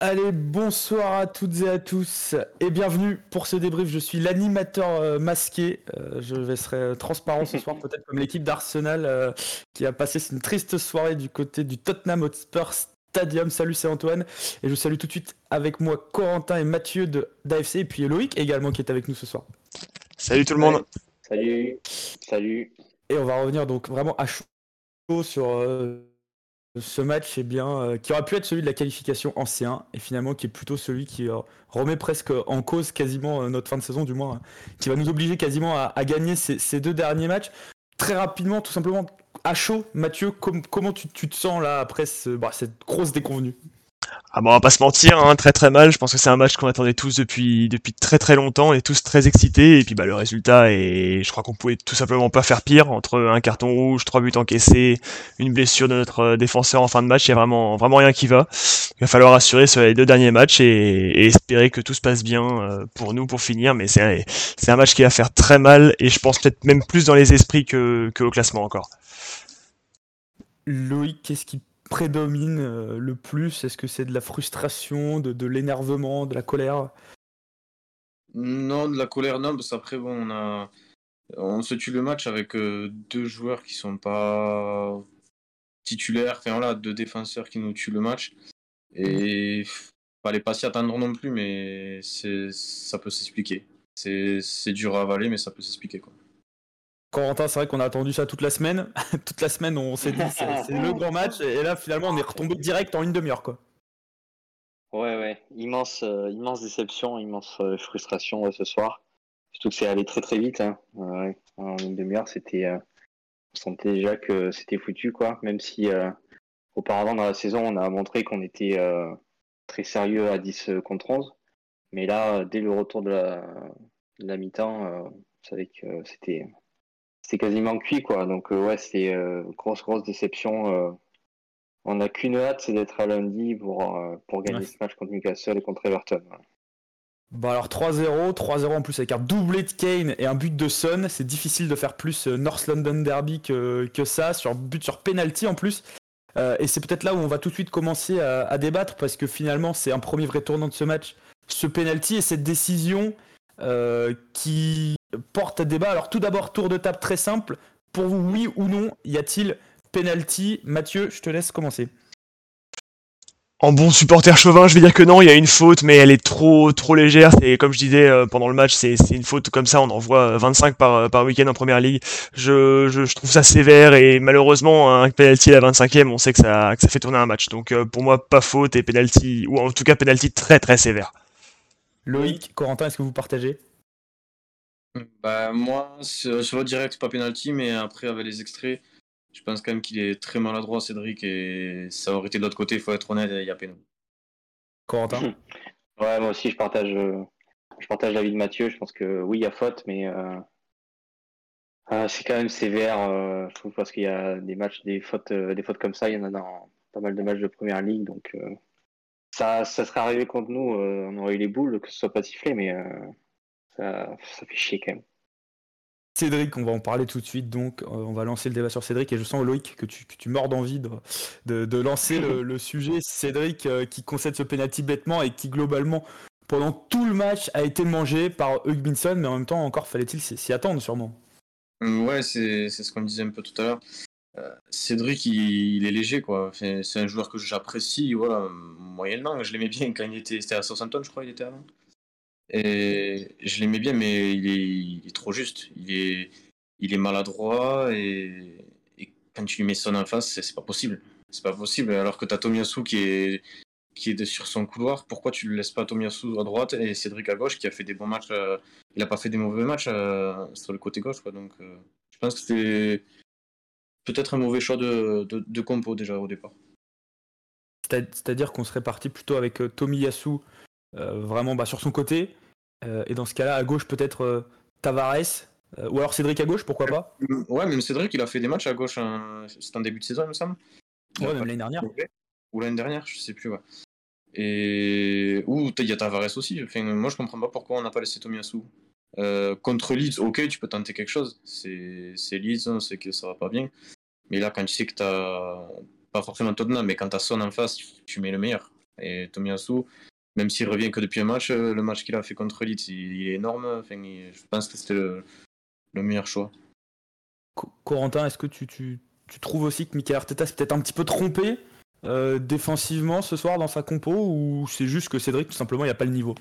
Allez, bonsoir à toutes et à tous et bienvenue pour ce débrief. Je suis l'animateur euh, masqué. Euh, je serai euh, transparent ce soir, peut-être comme l'équipe d'Arsenal qui a passé une triste soirée du côté du Tottenham Hotspur Stadium. Salut, c'est Antoine et je salue tout de suite avec moi Corentin et Mathieu de d'AFC et puis Loïc également qui est avec nous ce soir. Salut tout le monde. Salut. Salut. Et on va revenir donc vraiment à chaud sur ce match est bien, euh, qui aurait pu être celui de la qualification ancien et finalement qui est plutôt celui qui euh, remet presque en cause quasiment euh, notre fin de saison, du moins, qui va nous obliger quasiment à, gagner ces, deux derniers matchs. Très rapidement, tout simplement, à chaud, Mathieu, comment tu, te sens là après bah, cette grosse déconvenue? Ah bon, on va pas se mentir, hein, très très mal. Je pense que c'est un match qu'on attendait tous depuis depuis très très longtemps. On est tous très excités. Et puis bah le résultat est, je crois qu'on pouvait tout simplement pas faire pire entre un carton rouge, trois buts encaissés, une blessure de notre euh, défenseur en fin de match. Il y a vraiment vraiment rien qui va. Il va falloir assurer sur les deux derniers matchs et, espérer que tout se passe bien euh, pour nous pour finir. Mais c'est c'est un match qui va faire très mal et je pense peut-être même plus dans les esprits que, que au classement encore. Loïc, qu'est-ce qui prédomine euh, le plus? Est-ce que c'est de la frustration, de, l'énervement, de la colère? Non, de la colère, non, parce qu'après, bon, on se tue le match avec euh, deux joueurs qui sont pas titulaires, enfin voilà, deux défenseurs qui nous tuent le match. Et fallait pas s'y attendre non plus, mais ça peut s'expliquer. C'est dur à avaler, mais ça peut s'expliquer. Corentin, c'est vrai qu'on a attendu ça toute la semaine. toute la semaine, on s'est dit c'est le grand match, et là finalement on est retombé direct en une demi-heure. Ouais, ouais, immense, euh, immense déception, immense euh, frustration ce soir. Surtout que c'est allé très très vite. Hein. en une demi-heure, c'était, euh, on sentait déjà que c'était foutu quoi. Même si auparavant dans la saison, on a montré qu'on était très sérieux à 10 contre 11. Mais là, dès le retour de la, de la mi-temps, on savait que c'était c'est quasiment cuit, quoi. Donc, euh, ouais, c'est euh, grosse, grosse déception. Euh. on n'a qu'une hâte, c'est d'être à lundi pour, pour gagner ce match contre Newcastle et contre Everton. Bon alors 3-0, 3-0 en plus avec un doublé de Kane et un but de Son, c'est difficile de faire plus North London Derby que, que ça, sur but sur penalty en plus. et c'est peut-être là où on va tout de suite commencer à, à débattre parce que finalement c'est un premier vrai tournant de ce match, ce penalty et cette décision qui porte à débat. Alors tout d'abord, tour de table très simple. Pour vous, oui ou non, y a-t-il penalty Mathieu, je te laisse commencer. En bon supporter chauvin, je vais dire que non, il y a une faute, mais elle est trop trop légère. C'est comme je disais euh, pendant le match, c'est une faute comme ça, on en voit 25 par, par week-end en première ligue. Je, je, trouve ça sévère et malheureusement un penalty à la 25e, on sait que ça, que ça fait tourner un match. Donc euh, pour moi, pas faute et penalty, ou en tout cas penalty très très sévère. Loïc, Corentin, est-ce que vous partagez? Bah, moi, sur, le direct, pas penalty, mais après, avec les extraits, je pense quand même qu'il est très maladroit, Cédric, et ça aurait été de l'autre côté, il faut être honnête, il y a pénal. Corentin Ouais, moi aussi, je partage, je partage l'avis de Mathieu. Je pense que oui, il y a faute, mais euh, euh, c'est quand même sévère, euh, je trouve, parce qu'il y a des matchs, des fautes, des fautes comme ça, il y en a dans pas mal de matchs de première ligue, donc ça, ça serait arrivé contre nous, on aurait eu les boules, que ce soit pas sifflé, mais ça, fait chier quand même. Cédric, on va en parler tout de suite, donc euh, on va lancer le débat sur Cédric et je sens Loïc que tu, que tu mords d'envie de, de, lancer le, sujet. Cédric euh, qui concède ce penalty bêtement et qui globalement pendant tout le match a été mangé par Hugminson, mais en même temps encore fallait-il s'y attendre sûrement. Mm, ouais, c'est ce qu'on disait un peu tout à l'heure. Euh, Cédric, il, est léger quoi. c'est un joueur que j'apprécie, voilà, moyennement. Je l'aimais bien quand il était, était à Southampton, je crois, il était avant. Et je l'aimais bien, mais il est, trop juste. Il est, maladroit et, quand tu lui mets son en face, c'est pas possible. C'est pas possible. Alors que tu as Tomiyasu qui est, qui est sur son couloir, pourquoi tu ne laisses pas Tomiyasu à droite et Cédric à gauche qui a fait des bons matchs euh, Il n'a pas fait des mauvais matchs euh, sur le côté gauche. Donc euh, je pense que c'était peut-être un mauvais choix de, de, compo déjà au départ. C'est-à-dire qu'on serait parti plutôt avec Tomiyasu vraiment bah, sur son côté. Euh, et dans ce cas-là, à gauche, peut-être euh, Tavares. ou alors Cédric à gauche, pourquoi pas Ouais, même Cédric, il a fait des matchs à gauche. Hein. C'est un début de saison, il me semble. Ouais, même l'année dernière. Ou l'année dernière, je sais plus. Ouais. Et ou il y a Tavares aussi. Enfin, moi, je comprends pas pourquoi on n'a pas laissé Tomiyasu. Euh, contre Leeds, ok, tu peux tenter quelque chose. C'est Leeds, on sait que ça va pas bien. Mais là, quand tu sais que t'as pas forcément Tottenham, mais quand t'as Son en face, tu mets le meilleur. Et Tomiyasu, même s'il revient que depuis un match, le match qu'il a fait contre Leeds, il, est énorme. Enfin, je pense que c'était le, meilleur choix. Corentin, est-ce que tu, tu, tu, trouves aussi que Michael Arteta s'est peut-être un petit peu trompé défensivement ce soir dans sa compo ou c'est juste que Cédric tout simplement il n'y a pas le niveau?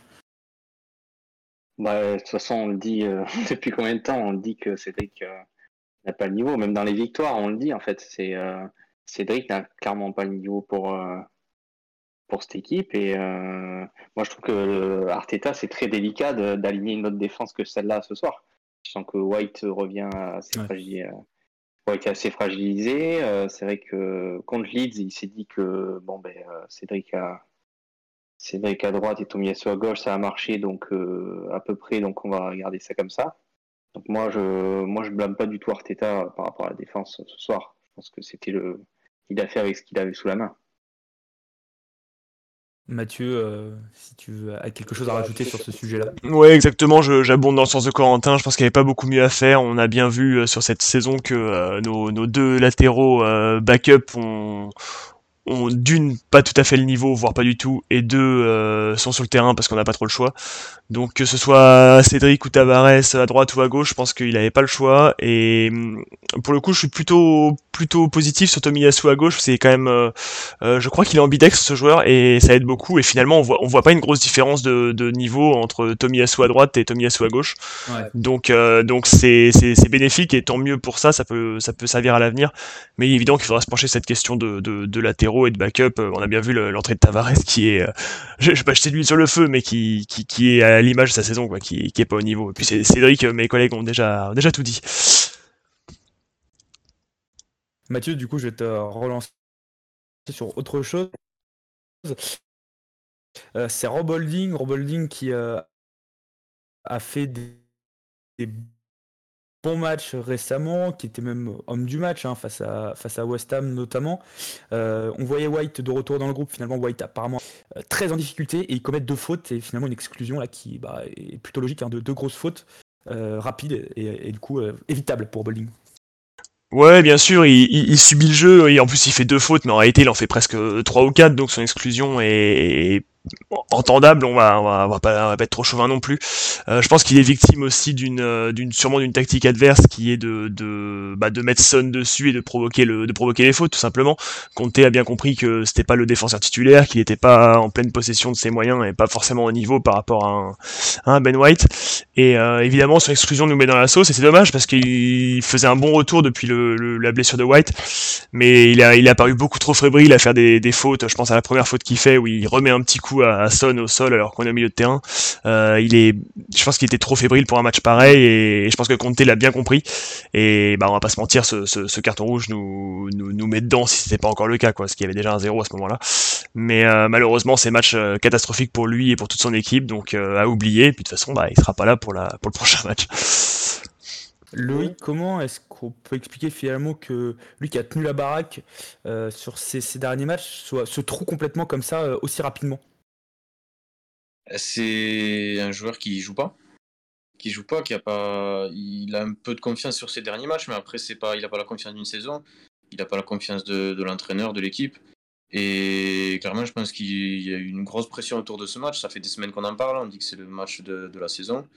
Bah, de toute façon, on le dit euh, depuis combien de temps On le dit que Cédric euh, n'a pas le niveau? Même dans les victoires, on le dit en fait. C'est euh, Cédric n'a clairement pas le niveau pour pour cette équipe. Et moi, je trouve que Arteta, c'est très délicat d'aligner une autre défense que celle-là ce soir. Je sens que White revient assez, White est assez fragilisé. c'est vrai que contre Leeds, il s'est dit que bon, ben, Cédric a Cédric à droite et Tomiyasu à gauche, ça a marché donc euh, à peu près, donc on va regarder ça comme ça. Donc moi je moi je blâme pas du tout Arteta par rapport à la défense ce soir. Je pense que c'était le il a fait avec ce qu'il avait sous la main. Mathieu, euh, si tu as quelque chose à rajouter sur ce sujet-là. Ouais, exactement, j'abonde dans le sens de Corentin, je pense qu'il n'y avait pas beaucoup mieux à faire. On a bien vu euh, sur cette saison que nos, nos, deux latéraux backup ont, ont d'une pas tout à fait le niveau, voire pas du tout, et deux euh, sont sur le terrain parce qu'on n'a pas trop le choix. Donc que ce soit Cédric ou Tavares à droite ou à gauche, je pense qu'il n'avait pas le choix. Et hum, pour le coup, je suis plutôt plutôt positif sur Tomiyasu à gauche. C'est quand même, euh, euh, je crois qu'il est ambidex ce joueur et ça aide beaucoup. Et finalement, on voit on voit pas une grosse différence de, de niveau entre Tomiyasu à droite et Tomiyasu à gauche. Donc donc c'est c'est bénéfique et tant mieux pour ça. Ça peut ça peut servir à l'avenir. Mais évidemment qu'il faudra se pencher cette question de de, de latéraux et de backup. On a bien vu l'entrée de Tavares qui est, je, je vais pas jeter de l'huile sur le feu, mais qui qui, qui est à l'image de sa saison, quoi, qui, qui est pas au niveau. Et puis Cédric, mes collègues ont déjà, déjà tout dit. Mathieu, du coup, je vais te relancer sur autre chose. Euh, c'est Rob Holding, Rob Holding qui euh, a fait des bon match récemment, qui était même homme du match hein, face, à, face à West Ham notamment. Euh, on voyait White de retour dans le groupe, finalement White apparemment euh, très en difficulté et il commet deux fautes et finalement une exclusion là qui bah, est plutôt logique, hein, de deux grosses fautes euh, rapides et, du coup évitables pour Bowling. Ouais, bien sûr, il, subit le jeu, et en plus il fait deux fautes, mais en réalité il en fait presque trois ou quatre, donc son exclusion est, entendable, on va, pas, être trop chauvin non plus. Euh, je pense qu'il est victime aussi d'une, euh, d'une sûrement d'une tactique adverse qui est de, bah, mettre Son dessus et de provoquer les fautes tout simplement. Conte a bien compris que c'était pas le défenseur titulaire, qu'il n'était pas en pleine possession de ses moyens et pas forcément au niveau par rapport à un, Ben White. Et euh, évidemment, son exclusion nous met dans la sauce et c'est dommage parce qu'il faisait un bon retour depuis la blessure de White, mais il a, il a paru beaucoup trop fébrile à faire des, des fautes. Je pense à la première faute qu'il fait où il remet un petit coup à, Son au sol alors qu'on est au milieu de terrain. Euh, il est, je pense qu'il était trop fébrile pour un match pareil et, je pense que Conte l'a bien compris. Et bah on va pas se mentir, ce, carton rouge nous, nous, met dedans si c'était pas encore le cas, quoi, parce qu'il y avait déjà un zéro à ce moment-là. Mais euh, malheureusement, c'est match euh, catastrophique pour lui et pour toute son équipe, donc à oublier. Et puis de toute façon, bah, il sera pas là pour, la, pour le prochain match. Loïc, comment est-ce qu'on peut expliquer finalement que lui qui a tenu la baraque sur ces, derniers matchs soit, se trouve complètement comme ça aussi rapidement? C'est un joueur qui joue pas. Qui joue pas, qui a pas. Il a un peu de confiance sur ses derniers matchs, mais après, c'est pas... il a pas la confiance d'une saison. Il a pas la confiance de, l'entraîneur, de l'équipe. Et clairement, je pense qu'il y a eu une grosse pression autour de ce match. Ça fait des semaines qu'on en parle. On dit que c'est le match de, la saison.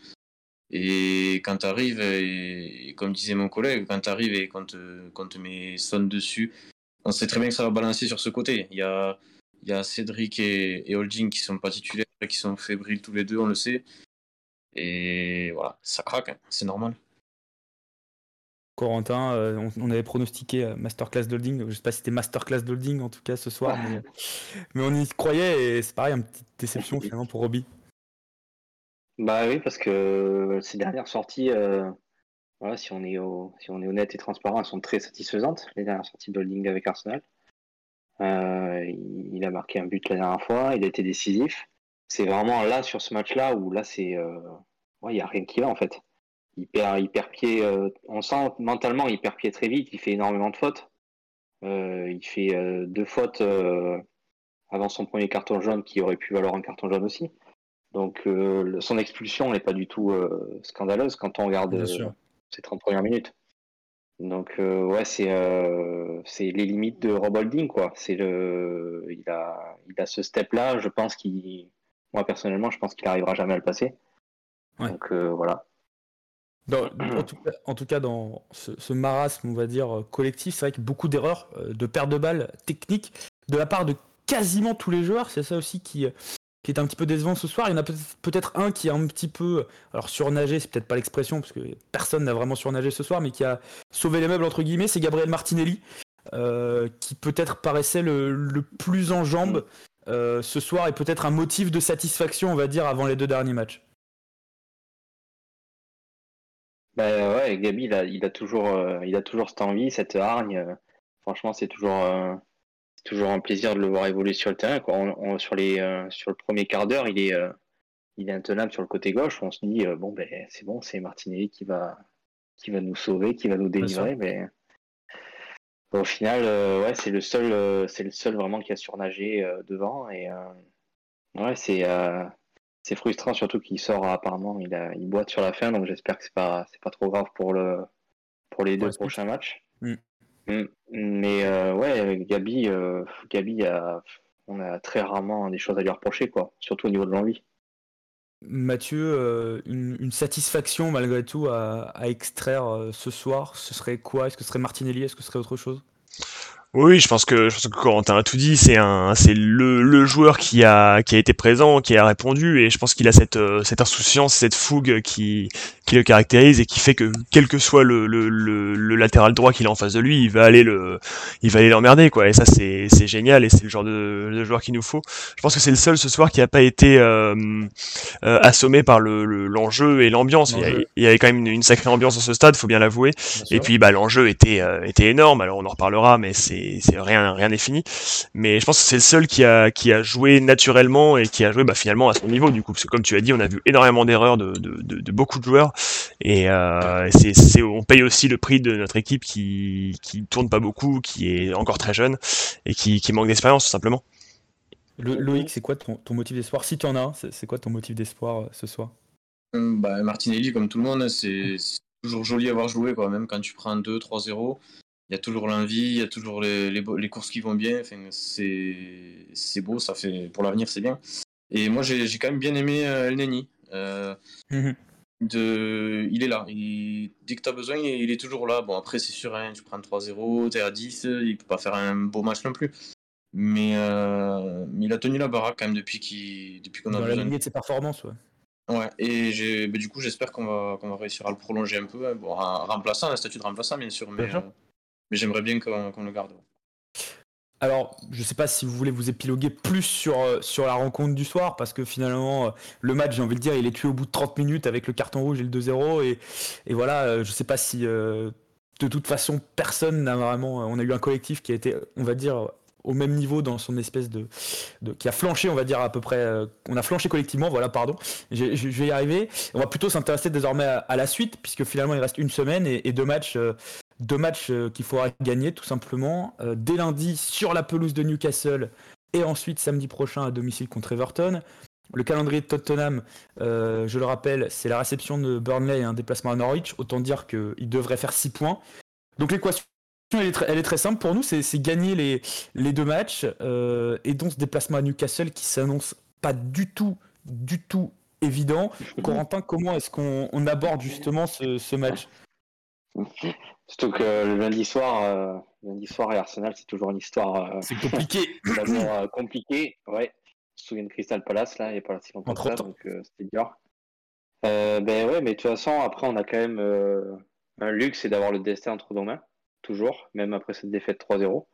Et quand tu arrives, comme disait mon collègue, quand tu arrives et quand, quand te met son dessus, on sait très bien que ça va balancer sur ce côté. Il y a, il y a Cédric et, et Holding qui sont pas titulaires, qui sont fébriles tous les deux, on le sait. Et voilà, ça craque, hein, c'est normal. Corentin, euh, on, avait pronostiqué euh, Masterclass d'Holding. Je sais pas si c'était Masterclass d'Holding en tout cas ce soir, mais, on y croyait et c'est pareil, une petite déception finalement pour Robbie. Bah oui, parce que ces dernières sorties, euh, voilà, si, on est si on est honnête et transparent, elles sont très satisfaisantes, les dernières sorties d'Holding avec Arsenal. Euh, il a marqué un but la dernière fois, il a été décisif. C'est vraiment là, sur ce match-là, où là, c'est. Euh, il n'y a rien qui va, en fait. Il perd, il perd pied. Euh, on sent mentalement, il perd pied très vite, il fait énormément de fautes. il fait deux fautes avant son premier carton jaune qui aurait pu valoir un carton jaune aussi. Donc son expulsion n'est pas du tout scandaleuse quand on regarde ses 30 premières minutes. Donc euh, ouais, c'est euh, c'est les limites de Rob Holding quoi. C'est le il a il a ce step là. Je pense qu'il moi personnellement, je pense qu'il arrivera jamais à le passer. Ouais. Donc euh, voilà. Dans- en, tout cas, en tout cas, dans ce, ce marasme, on va dire, collectif, c'est vrai que beaucoup d'erreurs, de pertes de balles techniques, de la part de quasiment tous les joueurs. C'est ça aussi qui, qui est un petit peu décevant ce soir. Il y en a peut- peut-être un qui a un petit peu, alors surnagé, c'est peut-être pas l'expression, parce que personne n'a vraiment surnagé ce soir, mais qui a sauvé les meubles, entre guillemets, c'est Gabriel Martinelli, euh, qui peut-être paraissait le, le plus en jambes euh, ce soir, et peut-être un motif de satisfaction, on va dire, avant les deux derniers matchs. Ben ouais, Gabi, il a, toujours, euh, il a toujours cette envie, cette hargne. franchement, c'est toujours, toujours un plaisir de le voir évoluer sur le terrain. Quoi. On- on- sur les, euh, sur le premier quart d'heure, il est, euh, il est intenable sur le côté gauche. On se dit euh, bon ben c'est bon, c'est Martinelli qui va, qui va nous sauver, qui va nous délivrer. Mais au final, ouais, c'est le seul, c'est le seul vraiment qui a surnagé devant. Et ouais, c'est, c'est frustrant surtout qu'il sort apparemment, il a, il boite sur la fin. Donc j'espère que c'est pas, c'est pas trop grave pour le, pour les deux prochains matchs. Mm. Mm. Mais euh, ouais, Gabi, euh, a, on a très rarement des choses à lui reprocher, quoi. Surtout au niveau de l'envie. Mathieu, euh, une, satisfaction malgré tout à, à extraire euh, ce soir, ce serait quoi? Est-ce que ce serait Martinelli? Est-ce que ce serait autre chose? Oui, je pense que je pense que Corentin a tout dit. C'est un, c'est le, le joueur qui a qui a été présent, qui a répondu, et je pense qu'il a cette euh, cette insouciance, cette fougue qui qui le caractérise et qui fait que quel que soit le le, le, le latéral droit qu'il a en face de lui, il va aller le il va aller l'emmerder quoi. Et ça c'est c'est génial et c'est le genre de, de joueur qu'il nous faut. Je pense que c'est le seul ce soir qui a pas été euh, euh, assommé par le le- l'enjeu et l'ambiance. Il, y il avait quand même une, une sacrée ambiance dans ce stade, faut bien l'avouer. Et puis bah l'enjeu était euh, était énorme. Alors on en reparlera, mais c'est c'est rien rien n'est fini. Mais je pense que c'est le seul qui a qui a joué naturellement et qui a joué bah, finalement à son niveau du coup. Parce que comme tu as dit, on a vu énormément d'erreurs de, de, de, de beaucoup de joueurs et euh, c'est c'est on paye aussi le prix de notre équipe qui qui tourne pas beaucoup, qui est encore très jeune et qui qui manque d'expérience tout simplement. Le- Loïc, c'est quoi ton, ton motif d'espoir? Si tu en as un, c'est c'est quoi ton motif d'espoir euh, ce soir? Hum, Bah, Martinelli, comme tout le monde, c'est c'est toujours joli à voir jouer, quoi. Même quand tu prends 2-3-0, il y a toujours l'envie, il y a toujours les, les, les courses qui vont bien. Enfin, c'est beau, ça fait pour l'avenir, c'est bien. Et moi, j'ai quand même bien aimé euh, El Neni. Euh, Mhm. de... Il est là. Il... Dès que tu as besoin, il est toujours là. Bon, après, c'est sûr, hein, tu prends 3-0, tu es à 10, il peut pas faire un beau match non plus. Mais, euh, mais il a tenu la baraque quand même depuis qu'on a Dans la besoin de lignée de ses performances, ouais. Ouais, et bah, du coup, j'espère qu'on va, qu'on va réussir à le prolonger un peu. hein. Bon, en remplaçant, un statut de remplaçant, bien sûr, mais, Bien sûr. Mais j'aimerais bien qu'on le garde. Alors, je sais pas si vous voulez vous épiloguer plus sur, euh, sur la rencontre du soir, parce que finalement, euh, le match, j'ai envie de dire, il est tué au bout de 30 minutes avec le carton rouge et le 2-0. Et, et voilà, euh, je sais pas si de toute façon, personne n'a vraiment. On a eu un collectif qui a été, on va dire, au même niveau dans son espèce de. qui a flanché, on va dire, à peu près. on a flanché collectivement, voilà, pardon. Je vais y arriver. On va plutôt s'intéresser désormais à, la suite, puisque finalement, il reste une semaine et, deux matchs. Deux matchs euh, qu'il faudra gagner tout simplement. Euh, dès lundi sur la pelouse de Newcastle et ensuite samedi prochain à domicile contre Everton. Le calendrier de Tottenham, euh, je le rappelle, c'est la réception de Burnley et un déplacement à Norwich. Autant dire qu'il devrait faire 6 points. Donc l'équation, elle est, très, elle est très simple pour nous, c'est gagner les, les deux matchs euh, et donc ce déplacement à Newcastle qui s'annonce pas du tout, du tout évident. Corentin, comment est-ce qu'on on aborde justement ce, ce match? Surtout que le lundi soir, euh, lundi soir et Arsenal, c'est toujours une histoire euh, C'est compliqué. d'abord euh, compliquée. Ouais. Je me souviens de Crystal Palace, là, il n'y a pas si longtemps que ça, donc euh, c'était dur. Ben ouais, mais de toute façon, après, on a quand même un luxe, c'est d'avoir le destin entre nos mains, toujours, même après cette défaite 3-0.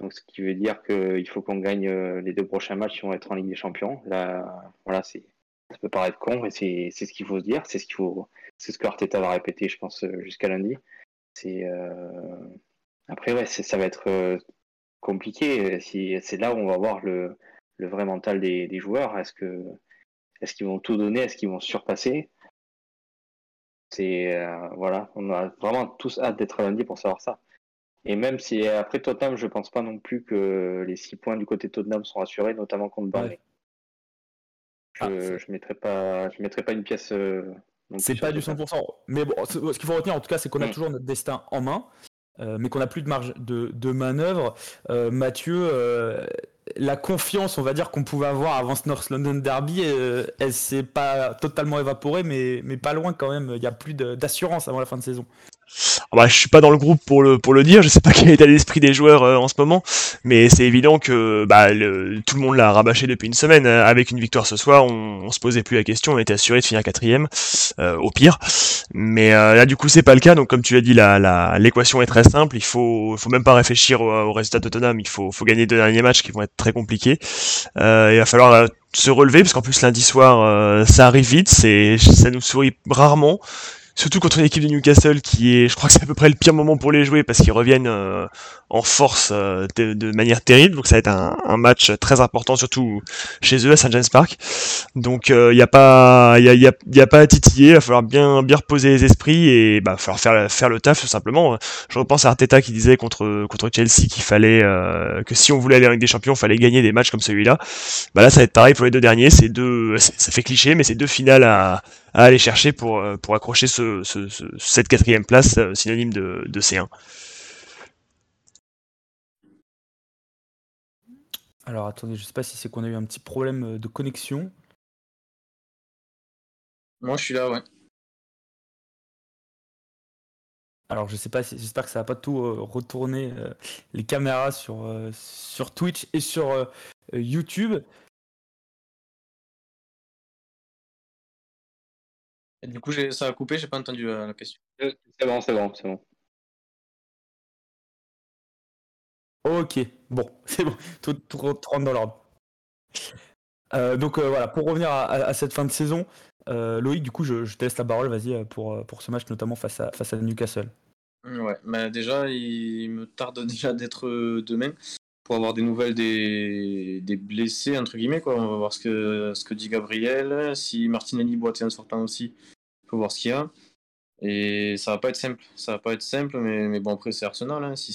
Donc, ce qui veut dire qu'il faut qu'on gagne les deux prochains matchs si on va être en Ligue des Champions. Là, voilà, c'est, ça peut paraître con, mais c'est, c'est ce qu'il faut se dire, c'est ce qu'il faut, c'est ce que Arteta va répéter, je pense, jusqu'à lundi. C'est, euh, après, ouais, ça va être euh, compliqué. Si, c'est là où on va voir le, le vrai mental des, des joueurs. Est-ce que, est-ce qu'ils vont tout donner? Est-ce qu'ils vont surpasser? C'est euh, voilà, on a vraiment tous hâte d'être lundi pour savoir ça. Et même si après Tottenham, je pense pas non plus que les six points du côté de Tottenham sont assurés, notamment contre Burnley. Ah, Je, c'est- je mettrai pas, je mettrai pas une pièce, euh, C'est pas du 100%. Mais bon, ce qu'il faut retenir en tout cas, c'est qu'on a mm. toujours notre destin en main. Euh, mais qu'on n'a plus de marge de, de manœuvre. Euh, Mathieu, euh, la confiance, on va dire, qu'on pouvait avoir avant ce North London Derby, elle s'est pas totalement évaporée, mais, mais pas loin quand même. Il y a plus d'assurance avant la fin de saison. Ah bah, je suis pas dans le groupe pour le, pour le dire, je sais pas quel est l'état d'esprit des joueurs euh, en ce moment, mais c'est évident que bah, tout le monde l'a rabâché depuis une semaine. Euh, avec une victoire ce soir, on, on, se posait plus la question, on était assuré de finir quatrième, euh, au pire. Mais là, du coup, c'est pas le cas. Donc, comme tu l'as dit, l'équation est très simple. Il faut, faut même pas réfléchir au, au résultat de. Il faut, gagner deux derniers matchs qui vont être très compliqués. il va falloir se relever parce qu'en plus lundi soir, ça arrive vite. Ça nous sourit rarement surtout contre une équipe de Newcastle qui est, je crois que c'est à peu près le pire moment pour les jouer parce qu'ils reviennent euh, en force euh, de, manière terrible. Donc ça va être un, match très important, surtout chez eux à St James Park. Donc il euh, n'y a pas, il y a, y a, y a, pas à titiller. Il va falloir bien, bien reposer les esprits et bah falloir faire, faire le taf tout simplement. Je repense à Arteta qui disait contre contre Chelsea qu'il fallait que si on voulait aller avec des champions, il fallait gagner des matchs comme celui-là. Bah là ça va être pareil pour les deux derniers. C'est deux, ça fait cliché, mais c'est deux finales à à aller chercher pour, euh, pour accrocher ce, cette quatrième place euh, synonyme de, de C1. Alors attendez, je sais pas si c'est qu'on a eu un petit problème euh, de connexion. Moi je suis là, ouais. Alors je sais pas, si, j'espère que ça va pas tout retourner les caméras sur, sur Twitch et sur YouTube. Du coup, ça a coupé, j'ai pas entendu euh, la question. Euh, c'est bon, c'est bon, c'est bon. Ok, bon, c'est bon, tout, rentre dans l'ordre. Euh, donc voilà, pour revenir à, cette fin de saison, Loïc, du coup, je, te laisse la parole, vas-y, pour, pour ce match, notamment face à, face à Newcastle. Ouais, mais déjà, il me tarde déjà d'être demain pour avoir des nouvelles des, des, blessés, entre guillemets. Quoi. On va voir ce que, ce que dit Gabriel. Si Martinelli boitait un sortant aussi, faut voir ce qu'il y a. Et ça va pas être simple. Ça va pas être simple, mais, mais bon, après, c'est Arsenal. Hein. Si,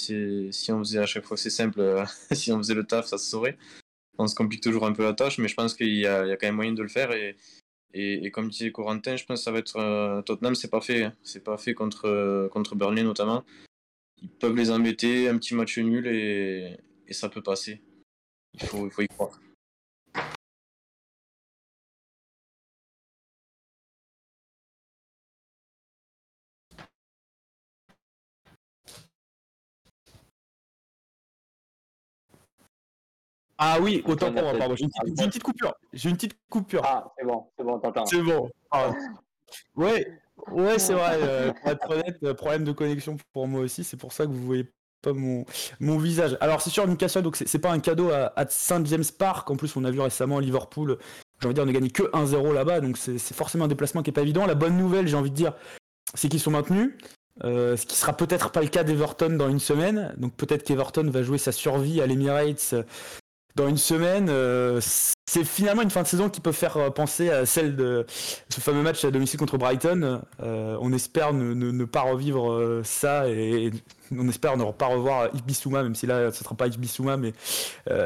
si on faisait à chaque fois c'est simple, si on faisait le taf, ça se saurait. On se complique toujours un peu la tâche, mais je pense qu'il y, y a, quand même moyen de le faire. Et, et, comme disait Corentin, je pense que ça va être. Euh, Tottenham, c'est pas fait. Hein. C'est pas fait contre, contre Burnley, notamment. Ils peuvent les embêter, un petit match nul, et, et ça peut passer. Il faut, il faut y croire. Ah oui, autant pour moi, pardon. J'ai une, petite coupure. J'ai une petite coupure. Ah, c'est bon, c'est bon, t'entends. C'est bon. Ah. Ouais, ouais, c'est vrai. Euh, pour être honnête, euh, problème de connexion pour moi aussi. C'est pour ça que vous voyez pas mon, mon visage. Alors, c'est sûr, Newcastle, donc c'est pas un cadeau à, à Saint James Park. En plus, on a vu récemment Liverpool. J'ai envie de dire, on ne gagné que 1-0 là-bas. Donc, c'est forcément un déplacement qui est pas évident. La bonne nouvelle, j'ai envie de dire, c'est qu'ils sont maintenus. Euh, ce qui sera peut-être pas le cas d'Everton dans une semaine. Donc peut-être qu'Everton va jouer sa survie à l'Emirates dans une semaine. Euh, c'est finalement une fin de saison qui peut faire euh, penser à celle de ce fameux match à domicile contre Brighton. Euh, on espère ne, pas revivre ça et, on espère ne pas revoir Ibissouma, même si là ce ne sera pas Ibissouma, mais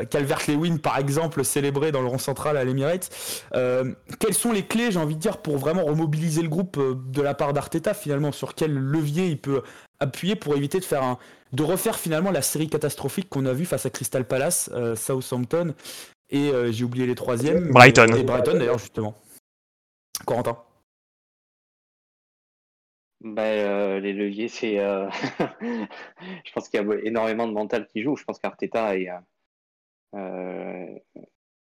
Calvert-Lewin par exemple célébré dans le rond central à l'Emirates. quelles sont les clés, j'ai envie de dire, pour vraiment remobiliser le groupe de la part d'Arteta finalement Sur quel levier il peut appuyer pour éviter de faire un, de refaire finalement la série catastrophique qu'on a vue face à Crystal Palace, euh, Southampton et euh, j'ai oublié les troisièmes. Brighton. Et Brighton d'ailleurs justement. Corentin. Ben, euh, les leviers, c'est. je pense qu'il y a énormément de mental qui joue. Je pense qu'Arteta a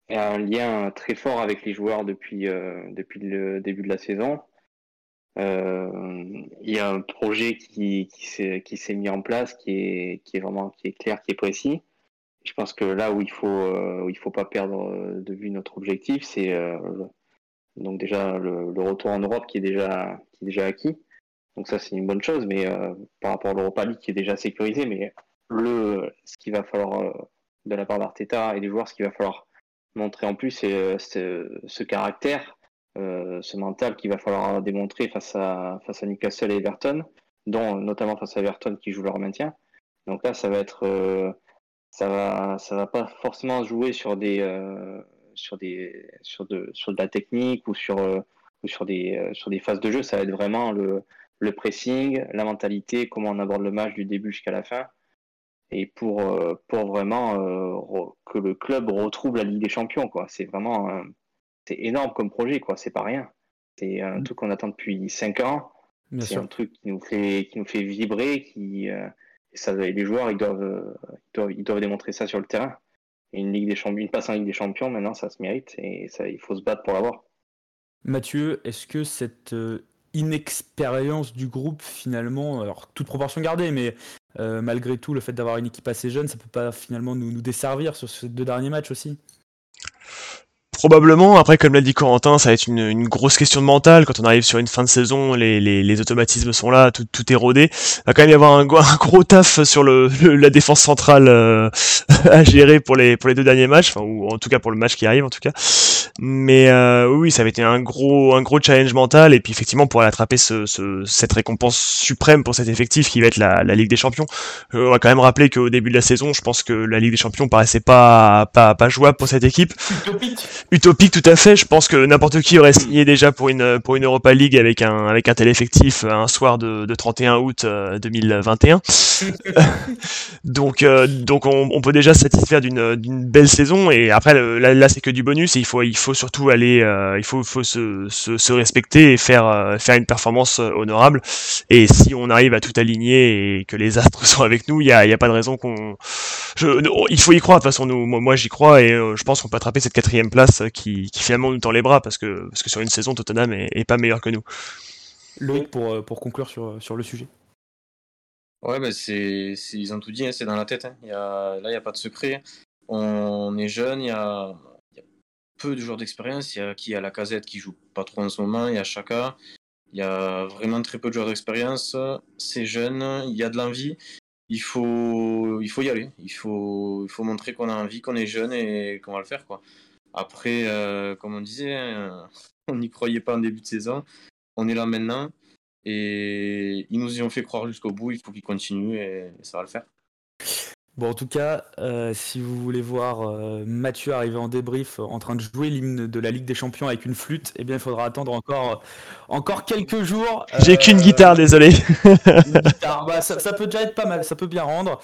un lien très fort avec les joueurs depuis, depuis le début de la saison. Euh, il y a un projet qui, s'est mis en place, qui est, vraiment qui est clair, qui est précis. Je pense que là où il faut euh, où il faut pas perdre de vue notre objectif, c'est euh, donc déjà le, retour en Europe qui est déjà qui est déjà acquis. Donc ça c'est une bonne chose, mais par rapport à l'Europa League qui est déjà sécurisé, mais le ce qu'il va falloir de la part d'Arteta et des joueurs, ce qu'il va falloir montrer en plus, c'est ce caractère ce mental qu'il va falloir démontrer face à, face à Newcastle et Everton, dont notamment face à Everton qui joue leur maintien. Donc là, ça va être, euh, ça va, ça va pas forcément jouer sur des, euh, sur des, sur de, sur de la technique ou sur, ou sur des, sur des phases de jeu, ça va être vraiment le, le pressing, la mentalité, comment on aborde le match du début jusqu'à la fin. Et pour, pour vraiment que le club retrouve la Ligue des Champions, quoi. C'est vraiment c'est énorme comme projet, quoi. C'est pas rien. C'est un mm. truc qu'on attend depuis 5 ans. C'est un truc qui nous fait, qui nous fait vibrer, qui, ça, les joueurs, ils doivent, ils doivent, démontrer ça sur le terrain. Et une Ligue des Champions, une passe en Ligue des Champions, maintenant, ça se mérite et ça, il faut se battre pour l'avoir. Mathieu, est-ce que cette euh, inexpérience du groupe, finalement, alors toute proportion gardée, mais euh, malgré tout, le fait d'avoir une équipe assez jeune, ça peut pas finalement nous, nous desservir sur ces deux derniers matchs aussi? Probablement, après comme l'a dit Corentin, ça va être une, grosse question de mental. Quand on arrive sur une fin de saison, les, automatismes sont là, tout, tout est. Il va quand même y avoir un, gros taf sur le, la défense centrale euh, à gérer pour les, pour les deux derniers matchs, ou en tout cas pour le match qui arrive en tout cas. Mais euh, oui, ça va être un gros, un gros challenge mental, et puis effectivement pour aller attraper ce, cette récompense suprême pour cet effectif qui va être la, Ligue des Champions. Euh, on va quand même rappeler qu'au début de la saison, je pense que la Ligue des Champions paraissait pas, pas, pas jouable pour cette équipe utopique tout à fait. Je pense que n'importe qui aurait signé déjà pour une pour une Europa League avec un avec un tel effectif un soir de, de 31 août 2021. Euh, donc euh, donc on, on, peut déjà se satisfaire d'une d'une belle saison. Et après là, là c'est que du bonus. Et il faut il faut surtout aller euh, il faut faut se, se, se, respecter et faire faire une performance honorable. Et si on arrive à tout aligner et que les astres sont avec nous, il y a il y a pas de raison qu'on il faut y croire. De toute façon nous moi j'y crois. Et je pense qu'on peut attraper cette quatrième place qui, finalement nous tend les bras parce que, parce que sur une saison, Tottenham est, pas meilleur que nous. Loïc, pour, euh, pour conclure sur, sur le sujet. Ouais, bah c'est, ils ont tout dit, hein, c'est dans la tête. Hein. Il y a, là, il n'y a pas de secret. On est jeune, il y a, peu de joueurs d'expérience. Il y a qui a la casette qui joue pas trop en ce moment, il y a Chaka. Il y a vraiment très peu de joueurs d'expérience. C'est jeune, il y a de l'envie. Il faut, il faut y aller. Il faut, il faut montrer qu'on a envie, qu'on est jeune et qu'on va le faire. Quoi. Après, euh, comme on disait, hein, on n'y croyait pas en début de saison. On est là maintenant. Et ils nous y ont fait croire jusqu'au bout. Il faut qu'ils continuent et ça va le faire. Bon, en tout cas, euh, si vous voulez voir euh, Mathieu arriver en débrief en train de jouer l'hymne de la Ligue des Champions avec une flûte, eh bien, il faudra attendre encore, encore quelques jours. J'ai qu'une guitare, désolé. Bah, ça, peut déjà être pas mal, ça peut bien rendre.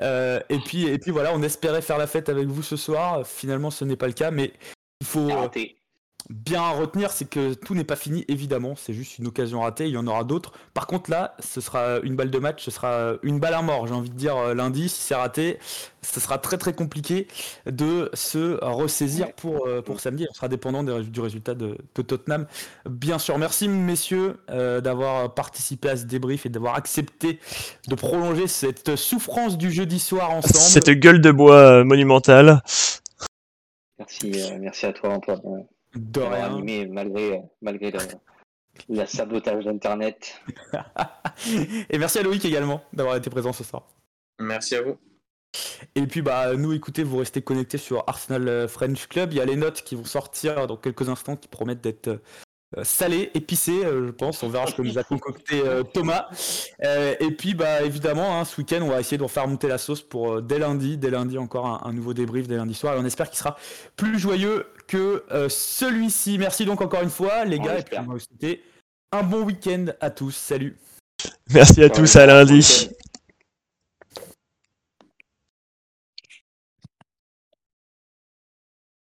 et, puis, et puis voilà, on espérait faire la fête avec vous ce soir. Finalement, ce n'est pas le cas, mais il faut bien à retenir, c'est que tout n'est pas fini, évidemment. C'est juste une occasion ratée. Il y en aura d'autres. Par contre, là, ce sera une balle de match, ce sera une balle à mort. J'ai envie de dire euh, lundi, si c'est raté, ce sera très très compliqué de se ressaisir pour, euh, pour samedi. On sera dépendant du résultat de, Tottenham, bien sûr. Merci, messieurs, euh, d'avoir participé à ce débrief et d'avoir accepté de prolonger cette souffrance du jeudi soir ensemble. Cette gueule de bois monumentale. Merci, merci à toi, Antoine. De Animé malgré, malgré le, sabotage d'Internet. Et merci à Loïc également d'avoir été présent ce soir. Merci à vous. Et puis bah nous écoutez, vous restez connectés sur Arsenal French Club. Il y a les notes qui vont sortir dans quelques instants qui promettent d'être euh, salé, épicé, euh, je pense. On verra ce que nous a concocté euh, Thomas. et puis, bah, évidemment, hein, ce week-end, on va essayer de faire monter la sauce pour dès lundi. Dès lundi, encore un, nouveau débrief dès lundi soir. Et on espère qu'il sera plus joyeux que celui-ci. Merci donc encore une fois, les gars. Et puis, on va vous souhaiter un bon week-end à tous. Salut. Merci à tous. À lundi.